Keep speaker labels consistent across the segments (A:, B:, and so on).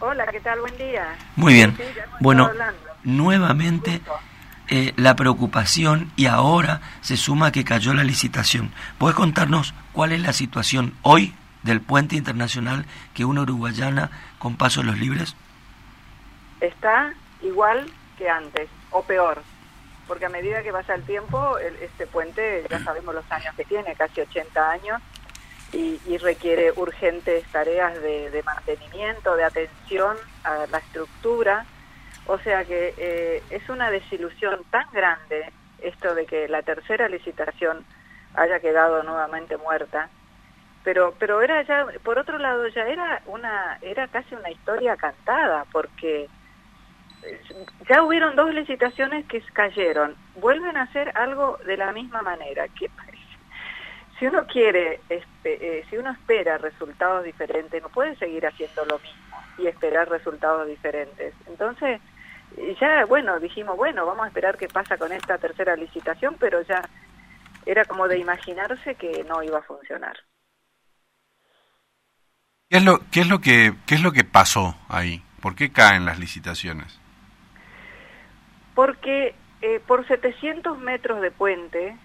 A: Hola, ¿qué tal? Buen día.
B: Muy bien.
A: Sí,
B: Bueno, nuevamente eh, la preocupación y ahora se suma que cayó la licitación. ¿Puedes contarnos cuál es la situación hoy del puente internacional que una uruguayana con paso a los libres?
A: Está igual que antes, o peor, porque a medida que pasa el tiempo, el- este puente ya sabemos los años que tiene, casi 80 años, y, y requiere urgentes tareas de, mantenimiento, de atención a la estructura. O sea que eh, es una desilusión tan grande esto de que la tercera licitación haya quedado nuevamente muerta. Pero, pero era ya, por otro lado, ya era una, era casi una historia cantada, porque eh, ya hubieron dos licitaciones que cayeron. Vuelven a hacer algo de la misma manera. Que si uno quiere, eh, si uno espera resultados diferentes, no puede seguir haciendo lo mismo y esperar resultados diferentes. Entonces, eh, ya, bueno, dijimos, bueno, vamos a esperar qué pasa con esta tercera licitación, pero ya era como de imaginarse que no iba a funcionar.
C: ¿Qué es lo, qué es lo que qué es lo que pasó ahí? ¿Por qué caen las licitaciones?
A: Porque eh, por 700 metros de puente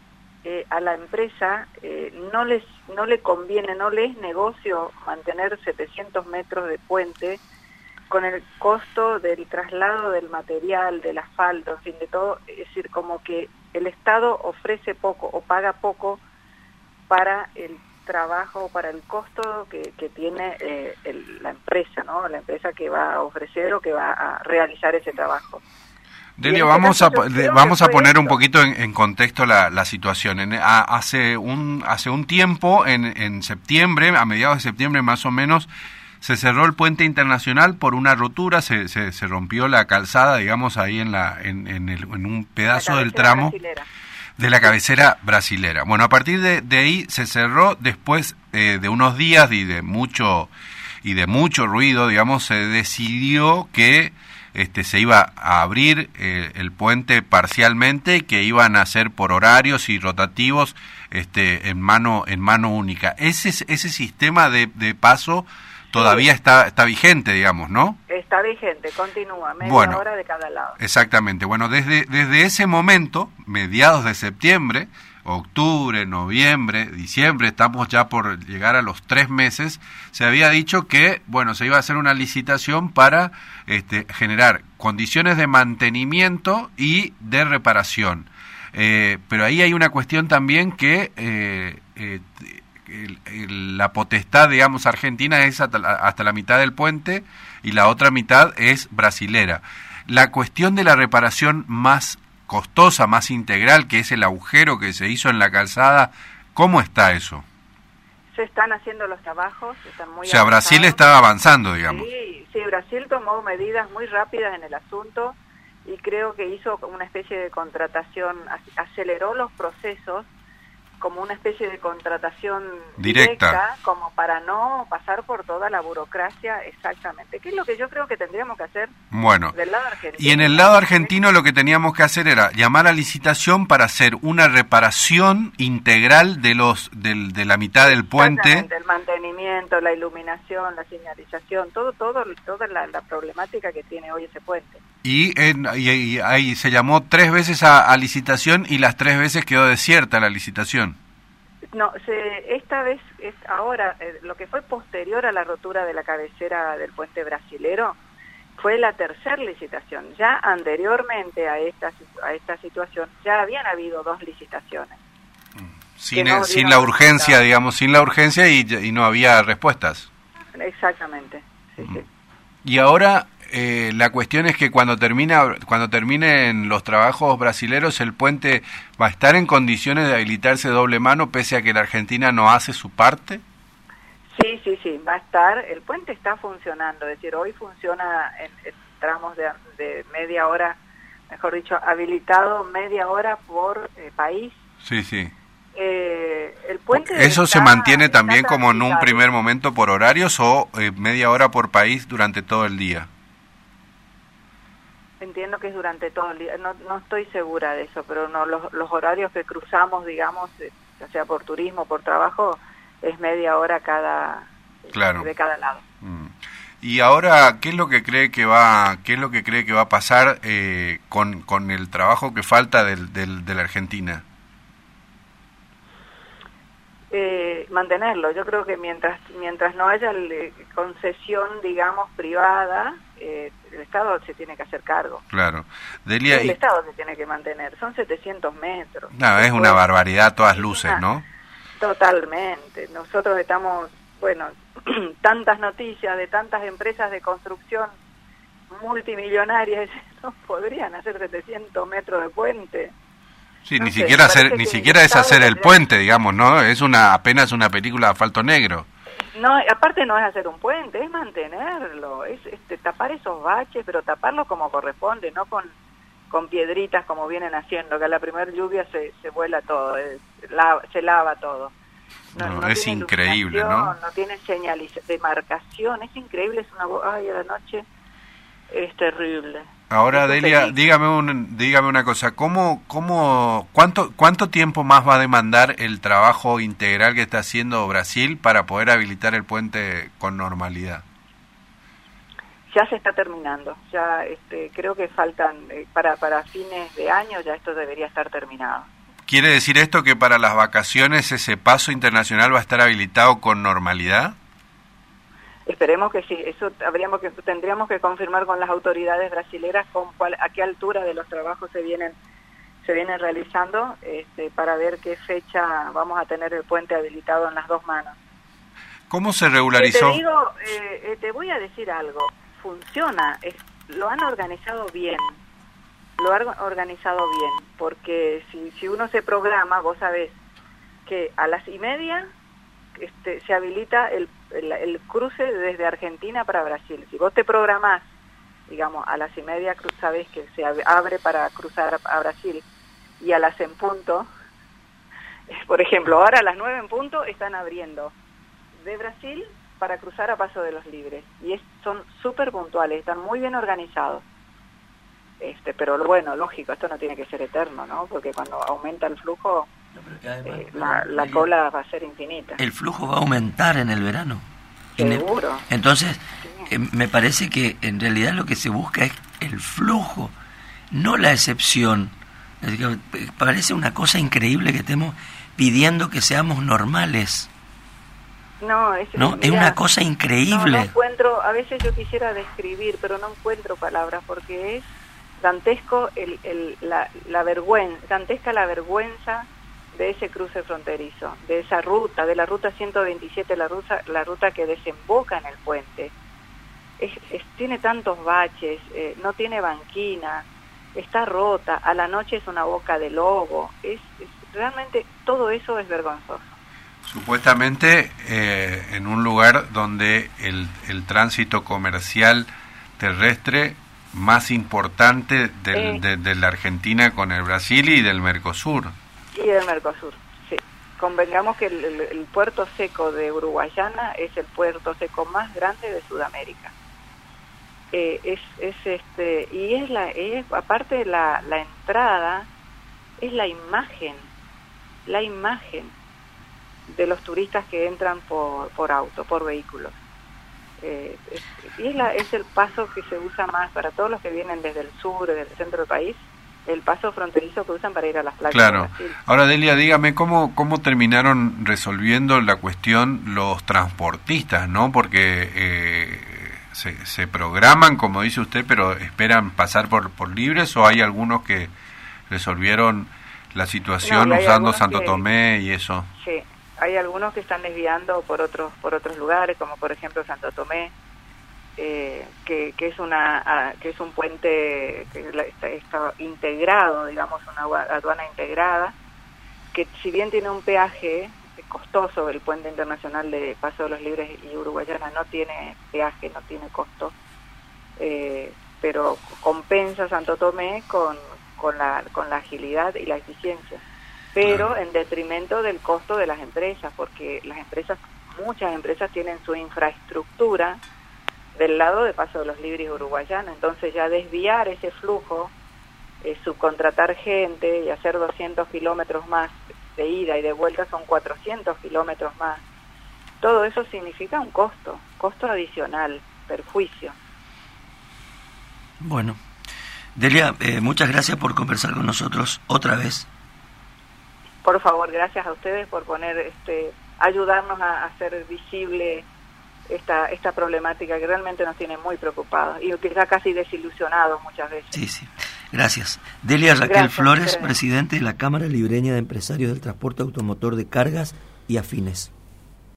A: a la empresa eh, no les no le conviene, no le es negocio mantener 700 metros de puente con el costo del traslado del material, del asfalto, en fin, de todo. Es decir, como que el Estado ofrece poco o paga poco para el trabajo, para el costo que, que tiene eh, la empresa, ¿no? La empresa que va a ofrecer o que va a realizar ese trabajo.
C: Delio, vamos a, vamos a poner un poquito en, en contexto la, la situación. En- a- hace, un, hace un tiempo, en, en septiembre, a mediados de septiembre más o menos, se cerró el puente internacional por una rotura, se, se, se rompió la calzada, digamos, ahí en, la, en, en, el- en un pedazo del tramo.
A: brasilera.
C: de la cabecera brasilera. Bueno, a partir de, de ahí se cerró después eh, de unos días y de mucho y de mucho ruido, digamos, se decidió que este se iba a abrir eh, el puente parcialmente que iban a ser por horarios y rotativos este en mano en mano única. Ese ese sistema de, de paso todavía está está vigente, digamos, ¿no?
A: Está vigente, continúa, media
C: Bueno.
A: hora de cada lado.
C: Exactamente. Bueno, desde, desde ese momento, mediados de septiembre, octubre, noviembre, diciembre, estamos ya por llegar a los tres meses, se había dicho que, bueno, se iba a hacer una licitación para este, generar condiciones de mantenimiento y de reparación. Eh, pero ahí hay una cuestión también que eh, eh, el- el- la potestad, digamos, argentina es hasta la, hasta la mitad del puente y la otra mitad es brasilera. La cuestión de la reparación más costosa, más integral, que es el agujero que se hizo en la calzada, ¿cómo está eso?
A: Se están haciendo los trabajos, están muy
C: O sea, Brasil estaba avanzando, digamos.
A: Sí, sí, Brasil tomó medidas muy rápidas en el asunto y creo que hizo una especie de contratación, ac- aceleró los procesos como una especie de contratación
C: Directa.
A: como para no pasar por toda la burocracia exactamente, que es lo que yo creo que tendríamos que hacer
C: Bueno,
A: del lado argentino.
C: y en el lado argentino lo que teníamos que hacer era llamar a licitación para hacer una reparación integral de los del, de la mitad del puente.
A: El mantenimiento, la iluminación, la señalización, todo, todo, toda la, la problemática que tiene hoy ese puente.
C: Y, en- y- y ahí se llamó tres veces a, a licitación y las tres veces quedó desierta la licitación.
A: No, se, esta vez, es ahora, eh, lo que fue posterior a la rotura de la cabecera del puente brasilero fue la tercera licitación. Ya anteriormente a esta, a esta situación ya habían habido dos licitaciones.
C: Sin,
A: no
C: sin
A: dieron
C: la urgencia, digamos, sin la urgencia y, y no había respuestas.
A: Exactamente. sí, sí.
C: Y ahora eh, la cuestión es que cuando termina cuando terminen los trabajos brasileros el puente va a estar en condiciones de habilitarse doble mano pese a que la Argentina no hace su parte.
A: Sí, sí, sí, va a estar, el puente está funcionando, es decir, hoy funciona en, en tramos de, de media hora, mejor dicho, habilitado media hora por eh, país.
C: Sí, sí.
A: Eh, el puente
C: ¿Eso se mantiene también como en un primer momento por horarios o eh, media hora por país durante todo el día?
A: Entiendo que es durante todo el día, no, no estoy segura de eso, pero no los, los horarios que cruzamos, digamos, eh, ya sea por turismo, por trabajo, es media hora cada
C: Claro.
A: de cada lado.
C: Mm. Y ahora, ¿qué es lo que cree que va, qué es lo que cree que va a pasar eh, con, con el trabajo que falta del, del, de la Argentina?
A: Eh, mantenerlo. Yo creo que mientras mientras no haya concesión, digamos, privada, eh, el Estado se tiene que hacer cargo.
C: Claro.
A: Delia, el Estado se tiene que mantener. Son 700 metros.
C: No, es una barbaridad a todas luces, ¿no?
A: Totalmente. Nosotros estamos, bueno, tantas noticias de tantas empresas de construcción multimillonarias, no podrían hacer 700 metros de puente.
C: Sí, ni siquiera hacer, ni siquiera es hacer el puente, digamos, ¿no? Es una apenas una película de asfalto negro.
A: No, aparte no es hacer un puente, es mantenerlo, es este, tapar esos baches, pero taparlos como corresponde, no con, con piedritas como vienen haciendo, que a la primera lluvia se, se vuela todo, se lava todo.
C: No, es increíble, ¿no?
A: No tiene señalización, demarcación, es increíble, es una... Ay, a la noche es terrible.
C: Ahora, Delia, dígame, un, dígame una cosa, ¿cómo, cómo, cuánto, ¿cuánto tiempo más va a demandar el trabajo integral que está haciendo Brasil para poder habilitar el puente con normalidad?
A: Ya se está terminando, ya este, creo que faltan, eh, para, para fines de año ya esto debería estar terminado.
C: ¿Quiere decir esto que para las vacaciones ese paso internacional va a estar habilitado con normalidad?
A: Esperemos que sí, eso habríamos que, tendríamos que confirmar con las autoridades brasileras con cuál, a qué altura de los trabajos se vienen se vienen realizando este, para ver qué fecha vamos a tener el puente habilitado en las dos manos.
C: ¿Cómo se regularizó?
A: Te digo, eh, eh, te voy a decir algo, funciona, es, lo han organizado bien, lo han organizado bien, porque si, si uno se programa, vos sabés que a las y media este, se habilita el, el, cruce desde Argentina para Brasil. Si vos te programás, digamos, a las y media sabés que se abre para cruzar a Brasil y a las en punto, por ejemplo, ahora a las nueve en punto están abriendo de Brasil para cruzar a Paso de los Libres y es, son súper puntuales, están muy bien organizados. Este, pero bueno, lógico, esto no tiene que ser eterno, ¿no? Porque cuando aumenta el flujo, eh, la, cola va a ser infinita.
B: El flujo va a aumentar en el verano.
A: Seguro.
B: Entonces, eh, me parece que en realidad lo que se busca es el flujo, no la excepción. Es que eh, parece una cosa increíble que estemos pidiendo que seamos normales.
A: No, es,
B: no, es una cosa increíble.
A: No, encuentro, a veces yo quisiera describir, pero no encuentro palabras porque es dantesco el, el, la, la vergüenza, dantesca la vergüenza de ese cruce fronterizo, de esa ruta, de la ruta 127, la ruta, la ruta que desemboca en el puente. Es, tiene tantos baches, eh, no tiene banquina, está rota, a la noche es una boca de lobo, es, realmente todo eso es vergonzoso.
C: Supuestamente eh, en un lugar donde el, el tránsito comercial terrestre más importante del, de, de, la Argentina con el Brasil y del Mercosur.
A: Y del Mercosur, sí. Convengamos que el, puerto seco de Uruguayana es el puerto seco más grande de Sudamérica. Eh, es, es este y es la es aparte de la, la entrada es la imagen la imagen de los turistas que entran por, por auto por vehículos eh, es, y es, la, es el paso que se usa más para todos los que vienen desde el sur desde el centro del país el paso fronterizo que usan para ir a las playas.
C: Claro. Ahora, Delia, dígame, ¿cómo, ¿cómo terminaron resolviendo la cuestión los transportistas, no? Porque eh, se, se, programan, como dice usted, pero esperan pasar por, por libres o hay algunos que resolvieron la situación usando Santo Tomé y eso.
A: Sí, hay algunos que están desviando por otros, por otros lugares, como por ejemplo Santo Tomé eh, que, que, es una que es un puente que está, está, integrado digamos una aduana integrada que si bien tiene un peaje costoso el puente internacional de Paso de los Libres y Uruguayana no tiene peaje no tiene costo eh, pero compensa Santo Tomé con, con la con la agilidad y la eficiencia pero en detrimento del costo de las empresas porque las empresas muchas empresas tienen su infraestructura del lado de Paso de los Libres Uruguayana. Entonces ya desviar ese flujo, eh, subcontratar gente y hacer 200 kilómetros más de ida y de vuelta son 400 kilómetros más. Todo eso significa un costo, costo adicional. perjuicio.
B: Bueno, Delia, eh, muchas gracias por conversar con nosotros otra vez.
A: Por favor, gracias a ustedes por poner, este, ayudarnos a, hacer visible esta, esta problemática que realmente nos tiene muy preocupados y que está casi desilusionados muchas veces.
B: Sí, sí. Gracias. Delia Raquel Flores, presidente de la Cámara Libreña de Empresarios del Transporte Automotor de Cargas y Afines.